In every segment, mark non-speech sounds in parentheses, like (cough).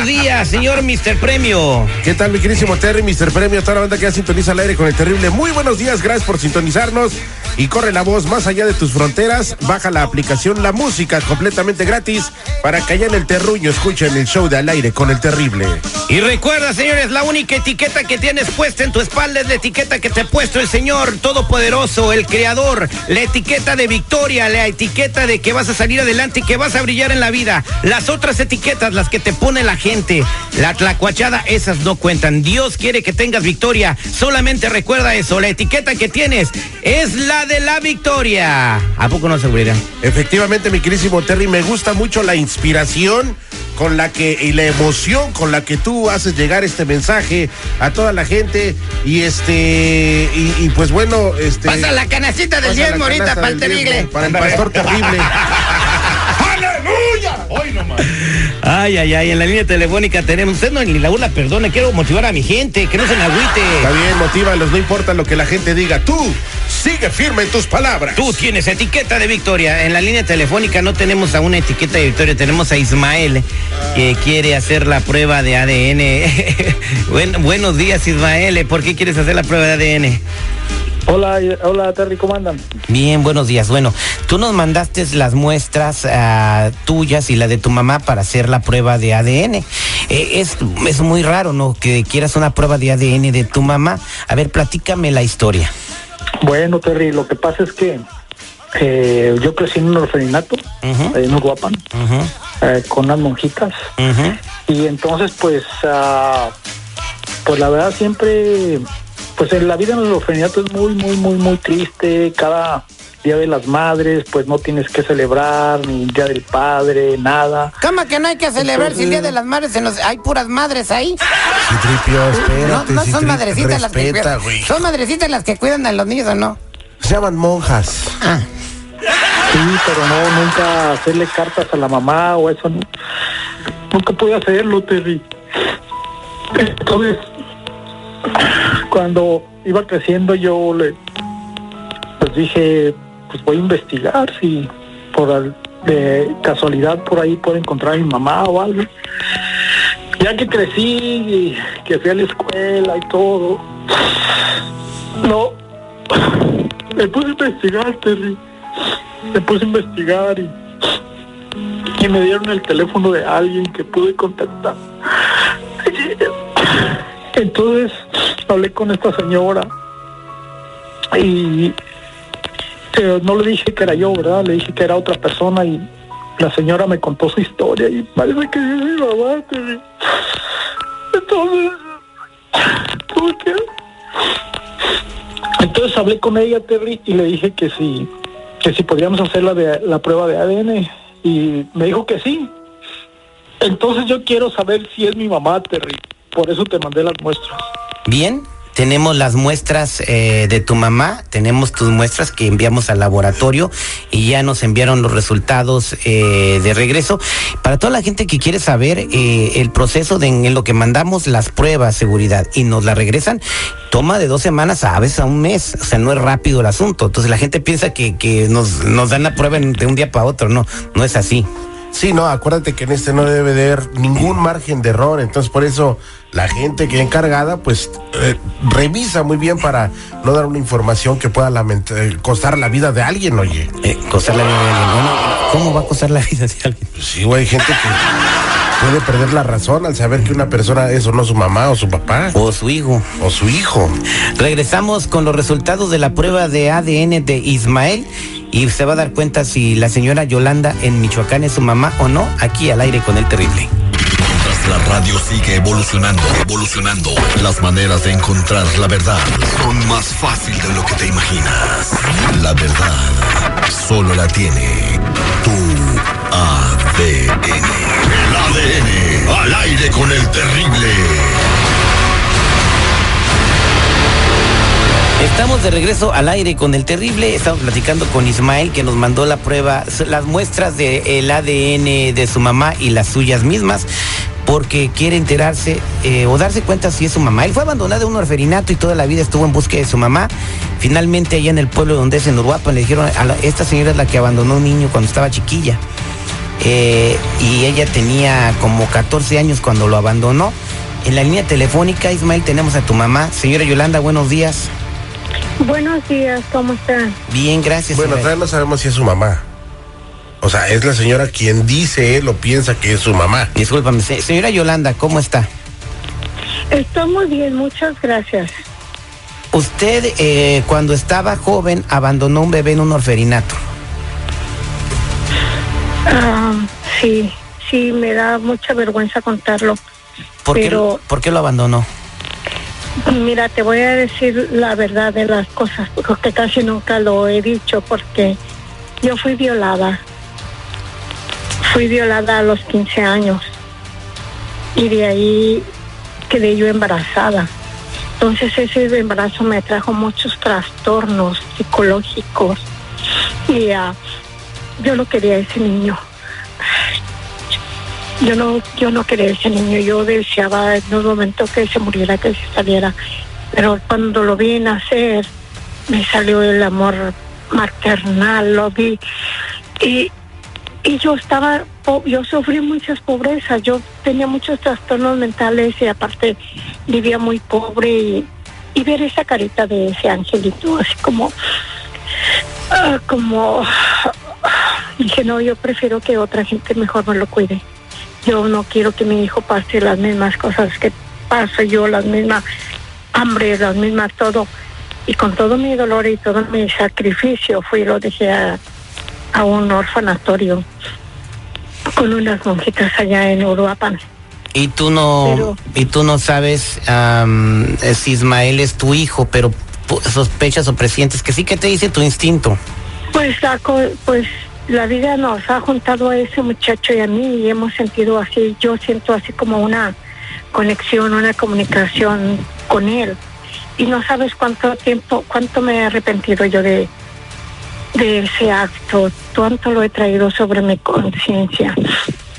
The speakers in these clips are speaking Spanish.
días, señor Mr. Premio. ¿Qué tal, mi querísimo Terry, Mr. Premio? Toda la banda que ya sintoniza al aire con el terrible. Muy buenos días, gracias por sintonizarnos. Y corre la voz más allá de tus fronteras. Baja la aplicación La Música completamente gratis para que allá en el terruño escuchen el show de al aire con el terrible. Y recuerda, señores, la única etiqueta que tienes puesta en tu espalda es la etiqueta que te ha puesto el Señor Todopoderoso, el Creador. La etiqueta de victoria, la etiqueta de que vas a salir adelante y que vas a brillar en la vida. Las otras etiquetas, las que te pone la gente, la tlacuachada, esas no cuentan. Dios quiere que tengas victoria. Solamente recuerda eso. La etiqueta que tienes es la de la victoria. ¿A poco no seguridad? Efectivamente, mi querísimo Terry, me gusta mucho la inspiración con la que y la emoción con la que tú haces llegar este mensaje a toda la gente y este y, y pues bueno este Pasa la canacita del diezmo ahorita para el terrible. para el pastor terrible. (laughs) (laughs) Ay, ay, ay, en la línea telefónica tenemos. Usted no ni la burla, perdone, quiero motivar a mi gente, que no se me está agüite. bien motívalos no importa lo que la gente diga tú sigue firme en tus palabras Tú tienes etiqueta de victoria. En la línea telefónica no tenemos a una etiqueta de victoria, tenemos a Ismael que quiere hacer la prueba de ADN. (laughs) Buen- buenos días, Ismael. ¿Por qué quieres hacer la prueba de ADN? Hola, hola Terry, ¿cómo andan? Bien, buenos días. Bueno, tú nos mandaste las muestras ah, tuyas y la de tu mamá para hacer la prueba de ADN. Eh, es, es muy raro, ¿no? Que quieras una prueba de ADN de tu mamá. A ver, platícame la historia. Bueno, Terry, lo que pasa es que eh, yo crecí en un orfanato, Ujú. en Uruapan, Ujú, eh, con unas monjitas. Y entonces, pues, ah, pues la verdad siempre, pues en la vida en el orfanato es muy, muy, muy, muy triste. Cada Día de las Madres, pues no tienes que celebrar, ni Día del Padre, nada. ¿Cómo que no hay que celebrar si el Día de las Madres en los- hay puras madres ahí? Citripio, No, espérate no son Citri- madrecitas las que cuidan. güey. ¿Son madrecitas las que cuidan a los niños o no? se llaman monjas Ah, Sí, pero no, nunca hacerle cartas a la mamá o eso, no. nunca pude hacerlo, Terry. Entonces, cuando iba creciendo yo le, pues dije, pues voy a investigar si por de casualidad por ahí puedo encontrar a mi mamá o algo. Ya que crecí y que fui a la escuela y todo, no, me puse a investigar, Terry me puse a investigar y me dieron el teléfono de alguien que pude contactar. Entonces hablé con esta señora y eh, no le dije que era yo, ¿verdad? Le dije que era otra persona y la señora me contó su historia y parece que es mi mamá. Entonces, tuve que... Entonces hablé con ella, Terry, y le dije que si, que si podríamos hacer la, de, la prueba de ADN. Y me dijo que sí. Entonces yo quiero saber si es mi mamá, Terry. Por eso te mandé las muestras. Bien, tenemos las muestras eh, de tu mamá, tenemos tus muestras que enviamos al laboratorio y ya nos enviaron los resultados eh, de regreso. Para toda la gente que quiere saber eh, el proceso de en lo que mandamos las pruebas seguridad y nos la regresan, toma de dos semanas a veces a un mes, o sea, no es rápido el asunto. Entonces la gente piensa que, nos, nos dan la prueba de un día para otro, no, no es así. Sí, no, acuérdate que en este no debe de haber ningún margen de error, entonces por eso la gente que encargada pues eh, revisa muy bien para no dar una información que pueda eh, costar la vida de alguien, oye. Eh, costar la vida de alguien. Bueno, ¿Cómo va a costar la vida de alguien? Sí, güey, hay gente que puede perder la razón al saber que una persona es o no su mamá o su papá O su hijo. o su hijo. Regresamos con los resultados de la prueba de ADN de Ismael y se va a dar cuenta si la señora Yolanda en Michoacán es su mamá o no, aquí al aire con el terrible. Mientras la radio sigue evolucionando, evolucionando, las maneras de encontrar la verdad son más fácil de lo que te imaginas. La verdad solo la tiene tu ADN. El ADN al aire con el terrible. Estamos de regreso al aire con el terrible. Estamos platicando con Ismael que nos mandó la prueba, las muestras del ADN de su mamá y las suyas mismas, porque quiere enterarse eh, o darse cuenta si es su mamá. Él fue abandonado en un orferinato y toda la vida estuvo en búsqueda de su mamá. Finalmente, allá en el pueblo donde es en Uruapan, le dijeron: a Esta señora es la que abandonó un niño cuando estaba chiquilla. Eh, y ella tenía como 14 años cuando lo abandonó. En la línea telefónica, Ismael, tenemos a tu mamá. Señora Yolanda, buenos días. Buenos días, ¿cómo están? Bien, gracias. Bueno, todavía no sabemos si es su mamá. O sea, es la señora quien dice él o piensa que es su mamá. Discúlpame, se- señora Yolanda, ¿cómo está? Estoy muy bien, muchas gracias. Usted, eh, cuando estaba joven, abandonó un bebé en un orferinato. Ah, sí, sí, me da mucha vergüenza contarlo. ¿Por, Pero- qué, ¿Por qué lo abandonó? Mira, te voy a decir la verdad de las cosas, porque casi nunca lo he dicho, porque yo fui violada. Fui violada a los 15 años. Y de ahí quedé yo embarazada. Entonces ese embarazo me trajo muchos trastornos psicológicos. Y ah, yo no quería ese niño. Yo no, yo no quería ese niño, yo deseaba en un momento que se muriera, que se saliera. Pero cuando lo vi nacer, me salió el amor maternal, lo vi. Y, y yo estaba, yo sufrí muchas pobrezas, yo tenía muchos trastornos mentales y aparte vivía muy pobre y, y ver esa carita de ese angelito, así como, ah, como, dije, no, yo prefiero que otra gente mejor me lo cuide. Yo no quiero que mi hijo pase las mismas cosas que paso yo, las mismas hambre, las mismas todo. Y con todo mi dolor y todo mi sacrificio fui y lo dejé a, a un orfanatorio con unas monjitas allá en Uruapan. Y tú no, Pero- y tú no sabes eh, si Ismael es tu hijo, pero sospechas o presientes que sí que te dice tu instinto. Pues, la co- pues la vida nos ha juntado a ese muchacho y a mí y hemos sentido así, yo siento así como una conexión, una comunicación con él. Y no sabes cuánto tiempo, cuánto me he arrepentido yo de, de ese acto, cuánto lo he traído sobre mi conciencia.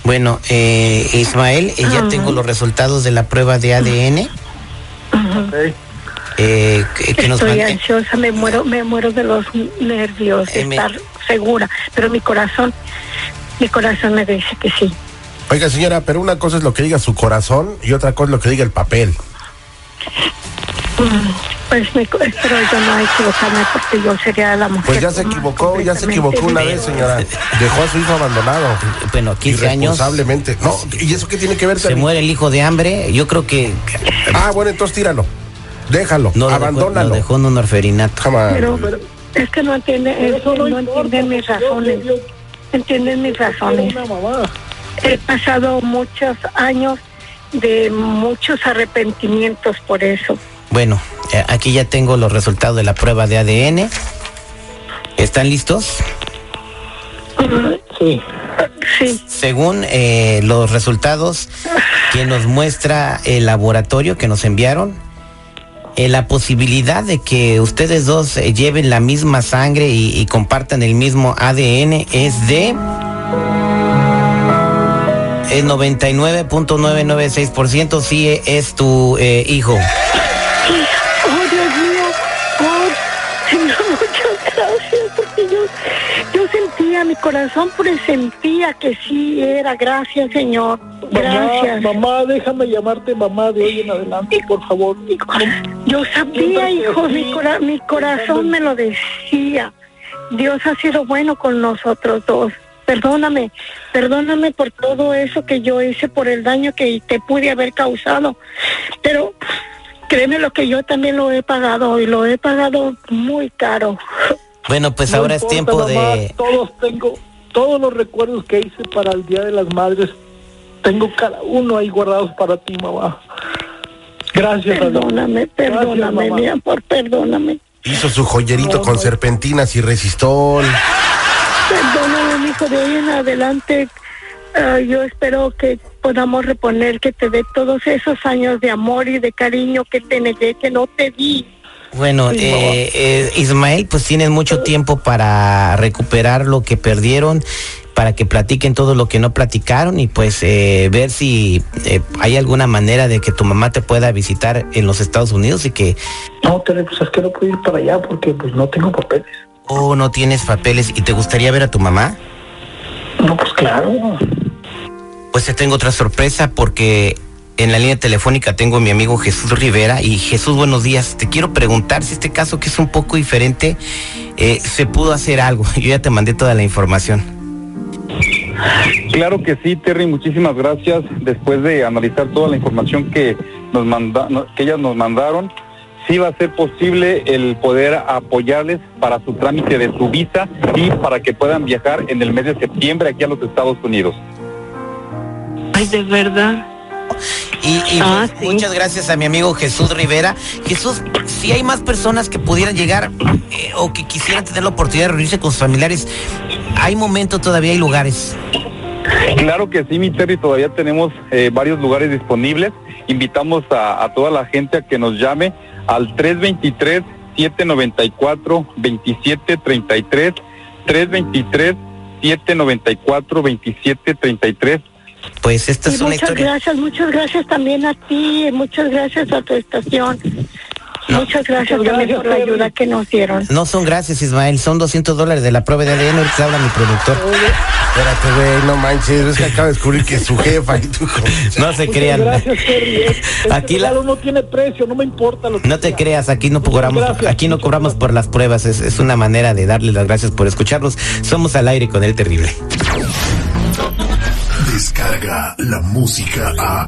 Bueno, eh, Ismael, eh, ya tengo los resultados de la prueba de ADN. eh, que, que nos Estoy ansiosa, me muero, me muero de los nervios, de Eh, me- estar segura, pero mi corazón, mi corazón me dice que sí. Oiga, señora, pero una cosa es lo que diga su corazón y otra cosa es lo que diga el papel. Mm, Pues me, espero yo no equivocarme porque yo sería la mujer. Pues ya se equivocó, ya se equivocó una vez, señora. Dejó a su hijo abandonado. Bueno, 15 años. No, ¿y eso qué tiene que ver Se muere el hijo de hambre. Yo creo que Ah, bueno, entonces tíralo. Déjalo, no lo dejó, abandónalo. lo dejó en un orferinato. Pero, pero es que no entiende, es que no entienden mis razones. Entienden mis razones. He pasado muchos años de muchos arrepentimientos por eso. Bueno, eh, aquí ya tengo los resultados de la prueba de ADN. ¿Están listos? Sí. Sí, Según eh, los resultados que nos muestra el laboratorio que nos enviaron, eh, la posibilidad de que ustedes dos eh, lleven la misma sangre y, compartan el mismo ADN es de el 99.996% sí eh, es tu hijo. Oh, Dios mío. Oh, Señor, (laughs) muchas gracias. Porque yo, yo sentía mi corazón presentía que sí era. Gracias, Señor. Gracias. Mamá, mamá, déjame llamarte mamá de hoy en adelante, por favor. Yo sabía, hijo, mi, cora- mi corazón me lo decía. Dios ha sido bueno con nosotros dos. Perdóname, perdóname por todo eso que yo hice, por el daño que te pude haber causado. Pero créeme lo que yo también lo he pagado y lo he pagado muy caro. Bueno, pues No ahora es tiempo mamá, de... Todos tengo, todos los recuerdos que hice para el Día de las Madres, tengo cada uno ahí guardados para ti, mamá. Gracias. Perdóname, perdóname, Gracias, mamá. mi amor, perdóname. Hizo su joyerito No, con no. serpentinas y resistol. Perdóname, hijo, de hoy en adelante. ah, yo espero que podamos reponer, que te dé todos esos años de amor y de cariño que te negué, que no te di. Bueno, Sí, eh, eh, Ismael, pues tienen mucho tiempo para recuperar lo que perdieron, para que platiquen todo lo que no platicaron y pues eh, ver si eh, hay alguna manera de que tu mamá te pueda visitar en los Estados Unidos y que No, Tere, pues es que no puedo ir para allá porque pues no tengo papeles. oh, no tienes papeles y te gustaría ver a tu mamá. No, pues claro. Pues te tengo otra sorpresa porque en la línea telefónica tengo a mi amigo Jesús Rivera y Jesús, buenos días. Te quiero preguntar si este caso que es un poco diferente eh, se pudo hacer algo. (laughs) Yo ya te mandé toda la información. Claro que sí, Terry, muchísimas gracias. Después de analizar toda la información que nos manda, que ellas nos mandaron, sí va a ser posible el poder apoyarles para su trámite de su visa y para que puedan viajar en el mes de septiembre aquí a los Estados Unidos. Ay, de verdad. Y, y, Ah, sí. muchas gracias a mi amigo Jesús Rivera. Jesús, si hay más personas que pudieran llegar eh, o que quisieran tener la oportunidad de reunirse con sus familiares, hay momentos todavía, hay lugares. Claro que sí, mi Terry, todavía tenemos eh, varios lugares disponibles. Invitamos a, a toda la gente a que nos llame al 323-794-2733, 323-794-2733. Pues esta Y es una muchas historia. gracias, muchas gracias también a ti, muchas gracias a tu estación. Muchas gracias Muchas también gracias, por la ayuda que nos dieron. No son gracias, Ismael, son 200 dólares de la prueba de ADN. Ahorita habla mi productor. Espérate, güey, no manches. Es que acaba de descubrir que es su jefa. y tú (laughs) No se Muchas crean. gracias, Terry. Es- (laughs) Este Aquí la- no tiene precio, no me importa lo que No te sea. creas, aquí no Muchas cobramos, gracias, aquí no cobramos por las pruebas, es, es una manera de darles las gracias por escucharnos. Somos al aire con el terrible. Descarga la música a.